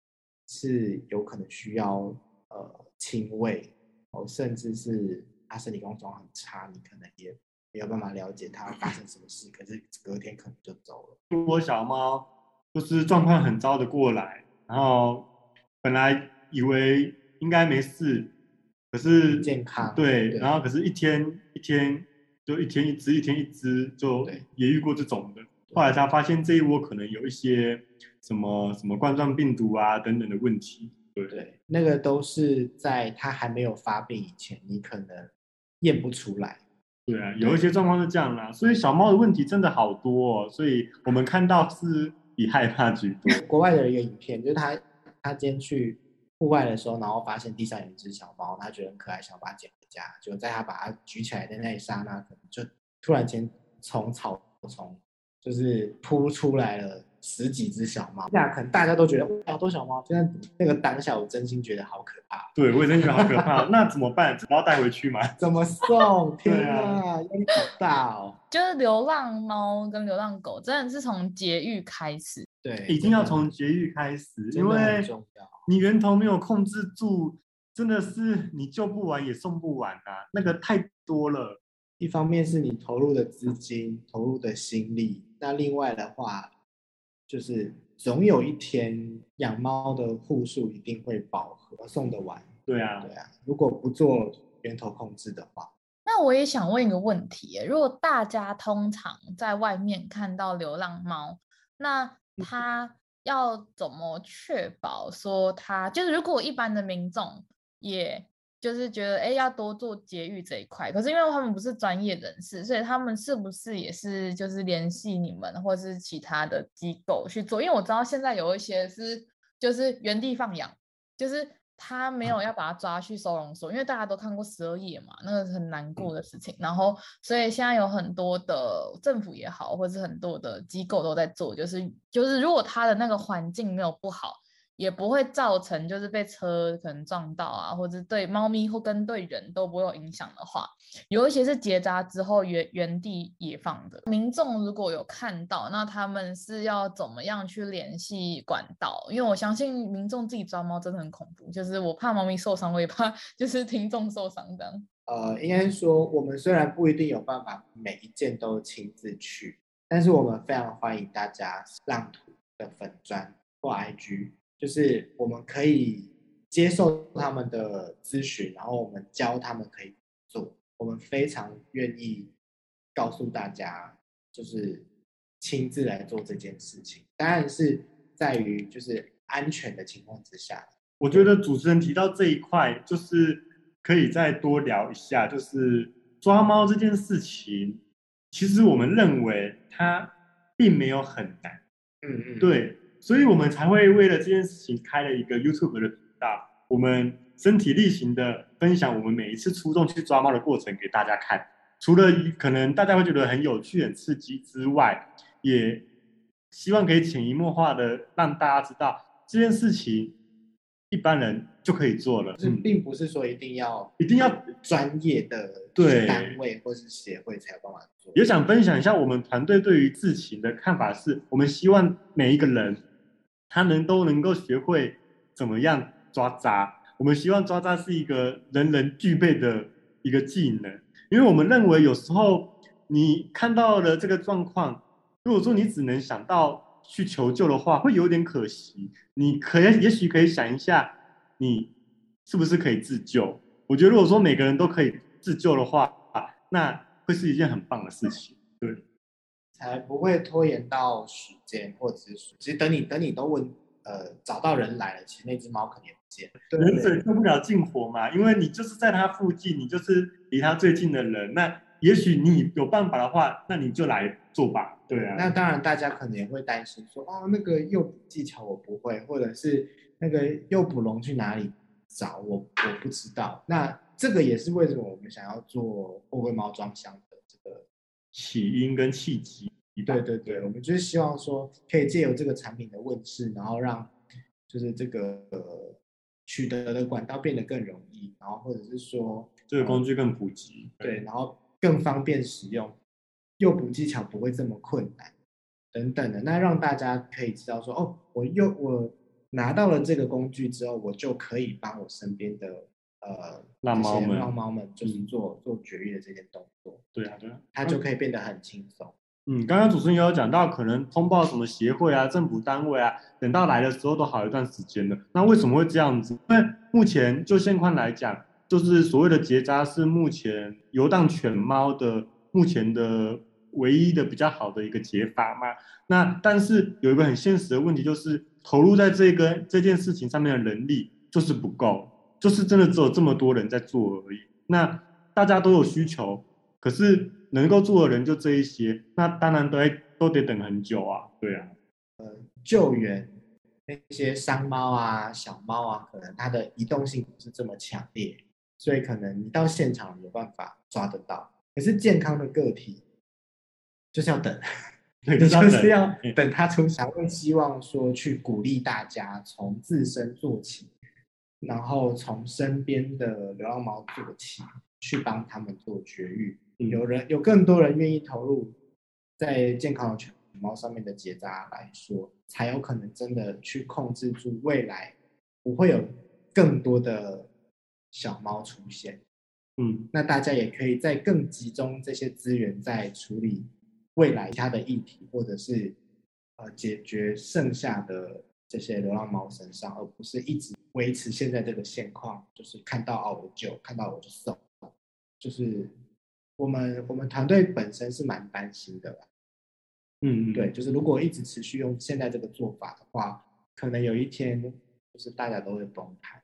是有可能需要呃亲喂，哦，甚至是他身体状况很差，你可能也没有办法了解他发生什么事，可是隔天可能就走了。如果小猫就是状况很糟的过来，然后本来以为应该没事，可是健康对，对，然后可是一天一天。就一天一只，一天一只，就也遇过这种的。后来他发现这一窝可能有一些什么什么冠状病毒啊等等的问题。对对，那个都是在它还没有发病以前，你可能验不出来。对啊，有一些状况是这样啦。所以小猫的问题真的好多哦。所以我们看到是比害怕居多。国外的一个影片，就是他他今天去。户外的时候，然后发现地上有一只小猫，他觉得很可爱，想把它捡回家。就在他把它举起来的那一刹那，可能就突然间从草丛就是扑出来了十几只小猫。那可能大家都觉得哇，好多小猫。现在那个当下，我真心觉得好可怕。对，我也真觉得好可怕。那怎么办？猫带回去吗？怎么送？天啊，压力好大哦。就是流浪猫跟流浪狗真的是从节育开始。对，一定要从节育开始，因为你源头没有控制住，真的是你救不完也送不完啊，那个太多了。一方面是你投入的资金、投入的心力，那另外的话，就是总有一天养猫的户数一定会饱和，送得完。对啊，对啊，如果不做源头控制的话，那我也想问一个问题：如果大家通常在外面看到流浪猫，那它要怎么确保说它就是，如果一般的民众，也就是觉得，哎，要多做节育这一块，可是因为他们不是专业人士，所以他们是不是也是就是联系你们或是其他的机构去做？因为我知道现在有一些是就是原地放养，就是。他没有要把它抓去收容所，因为大家都看过十二夜嘛，那个是很难过的事情。然后，所以现在有很多的政府也好，或者是很多的机构都在做，就是就是如果他的那个环境没有不好。也不会造成就是被车可能撞到啊，或者对猫咪或跟对人都不会有影响的话，有一些是结扎之后原原地野放的。民众如果有看到，那他们是要怎么样去联系管道？因为我相信民众自己抓猫真的很恐怖，就是我怕猫咪受伤，我也怕 就是听众受伤这样。呃，应该说我们虽然不一定有办法每一件都亲自去，但是我们非常欢迎大家浪图的粉专或 IG。就是我们可以接受他们的咨询，然后我们教他们可以做。我们非常愿意告诉大家，就是亲自来做这件事情。当然是在于就是安全的情况之下。我觉得主持人提到这一块，就是可以再多聊一下，就是抓猫这件事情，其实我们认为它并没有很难。嗯嗯，对。所以我们才会为了这件事情开了一个 YouTube 的频道，我们身体力行的分享我们每一次出动去抓猫的过程给大家看。除了可能大家会觉得很有趣、很刺激之外，也希望可以潜移默化的让大家知道这件事情一般人就可以做了。是，并不是说一定要一定要专业的单位或是协会才有办法做。也想分享一下我们团队对于事情的看法是，我们希望每一个人。他们都能够学会怎么样抓扎。我们希望抓扎是一个人人具备的一个技能，因为我们认为有时候你看到了这个状况，如果说你只能想到去求救的话，会有点可惜。你可也许可以想一下，你是不是可以自救？我觉得如果说每个人都可以自救的话，那会是一件很棒的事情。对。才不会拖延到时间，或者是其实等你等你都问，呃，找到人来了，其实那只猫肯定不见了。远水救不了近火嘛，因为你就是在它附近，你就是离它最近的人。那也许你有办法的话，那你就来做吧。对啊。那当然，大家可能也会担心说，哦，那个诱捕技巧我不会，或者是那个诱捕笼去哪里找我我不知道。那这个也是为什么我们想要做货柜猫装箱的这个。起因跟契机，对对对，我们就是希望说，可以借由这个产品的问世，然后让就是这个呃取得的管道变得更容易，然后或者是说这个工具更普及，对，然后更方便使用，诱捕技巧不会这么困难，等等的，那让大家可以知道说，哦，我又我拿到了这个工具之后，我就可以帮我身边的。呃，让猫们让猫们就是做、嗯、做绝育的这些动作，对啊，对啊，它就可以变得很轻松。嗯，刚刚主持人也有讲到，可能通报什么协会啊、政府单位啊，等到来的时候都好一段时间了。那为什么会这样子？因为目前就现况来讲，就是所谓的结扎是目前游荡犬猫的目前的唯一的比较好的一个解法嘛。那但是有一个很现实的问题，就是投入在这个这件事情上面的人力就是不够。就是真的只有这么多人在做而已。那大家都有需求，可是能够做的人就这一些，那当然都都得等很久啊。对啊，呃，救援那些山猫啊、小猫啊，可能它的移动性不是这么强烈，所以可能你到现场有办法抓得到。可是健康的个体就是要等，对，就是要等它出现。会希望说去鼓励大家从自身做起，然后从身边的流浪猫做起，去帮他们做绝育。有人有更多人愿意投入在健康的犬猫上面的结扎来说，才有可能真的去控制住未来不会有更多的小猫出现。嗯，那大家也可以再更集中这些资源在处理未来它的议题，或者是呃解决剩下的这些流浪猫身上，而不是一直维持现在这个现况，就是看到哦我就看到我就送，就是我们我们团队本身是蛮担心的。嗯，对，就是如果一直持续用现在这个做法的话，可能有一天就是大家都会崩盘，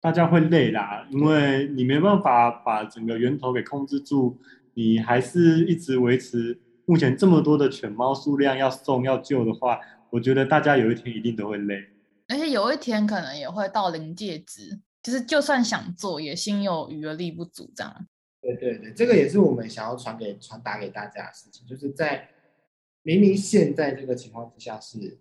大家会累啦，因为你没办法把整个源头给控制住，你还是一直维持目前这么多的犬猫数量要送要救的话，我觉得大家有一天一定都会累，而且有一天可能也会到临界值，就是就算想做，也心有余而力不足这样。对对对，这个也是我们想要传给传达给大家的事情，就是在。明明现在这个情况之下是，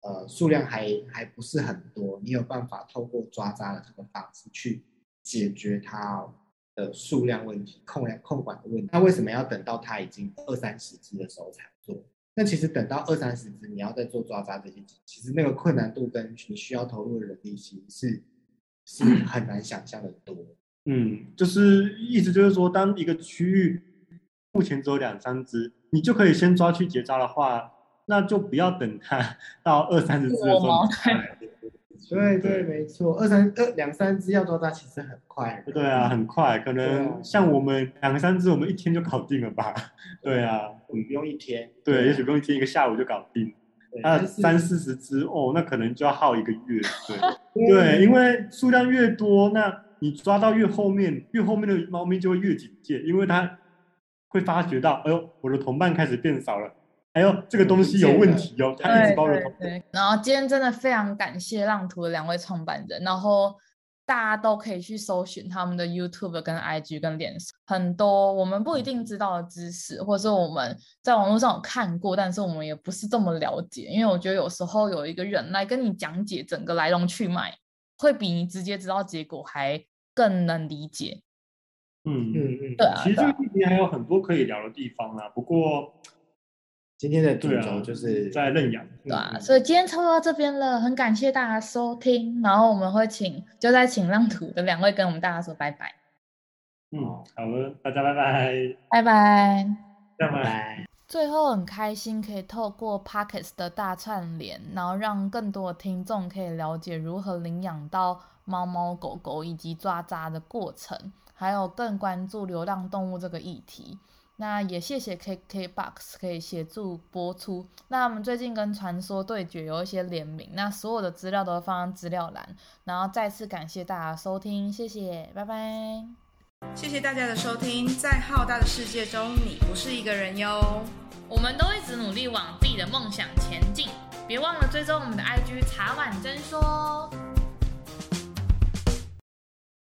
呃，数量还还不是很多，你有办法透过抓扎的这个方式去解决它的数量问题、控量控管的问题。那为什么要等到它已经二三十只的时候才做？那其实等到二三十只，你要再做抓扎这些，其实那个困难度跟你需要投入的人力，其实是是很难想象的多。嗯，就是意思就是说，当一个区域目前只有两三只。你就可以先抓去结扎的话，那就不要等它 到二三十只的时候。对对，没错，二三二两三只要抓扎其实很快。对啊，很快，可能像我们两三只，我们一天就搞定了吧？对啊，我们不用一天。对，也许不用一天，一个下午就搞定。那三四十只哦，那可能就要耗一个月。对 对，因为数量越多，那你抓到越后面，越后面的猫咪就会越警戒，因为它。会发觉到，哎呦，我的同伴开始变少了，哎呦，这个东西有问题哦，他一直包着同伴。对，然后今天真的非常感谢浪图的两位创办人，然后大家都可以去搜寻他们的 YouTube 跟 IG 跟脸书，很多我们不一定知道的知识，或者是我们在网络上有看过，但是我们也不是这么了解，因为我觉得有时候有一个人来跟你讲解整个来龙去脉，会比你直接知道结果还更能理解。嗯嗯嗯，对啊，其实这个议题还有很多可以聊的地方啊。不过今天的主轴就是在认养，对啊，所以今天差不多到这边了，很感谢大家收听，然后我们会请就在请浪图的两位跟我们大家说拜拜。嗯，好了，大家拜拜，拜拜，拜拜。最后很开心可以透过 Podcast 的大串联，然后让更多的听众可以了解如何领养到猫猫狗狗以及抓扎的过程。还有更关注流浪动物这个议题，那也谢谢 KKBOX 可以协助播出。那我们最近跟传说对决有一些联名，那所有的资料都会放在资料栏。然后再次感谢大家收听，谢谢，拜拜。谢谢大家的收听，在浩大的世界中，你不是一个人哟。我们都一直努力往自己的梦想前进，别忘了追踪我们的 IG 茶碗真说。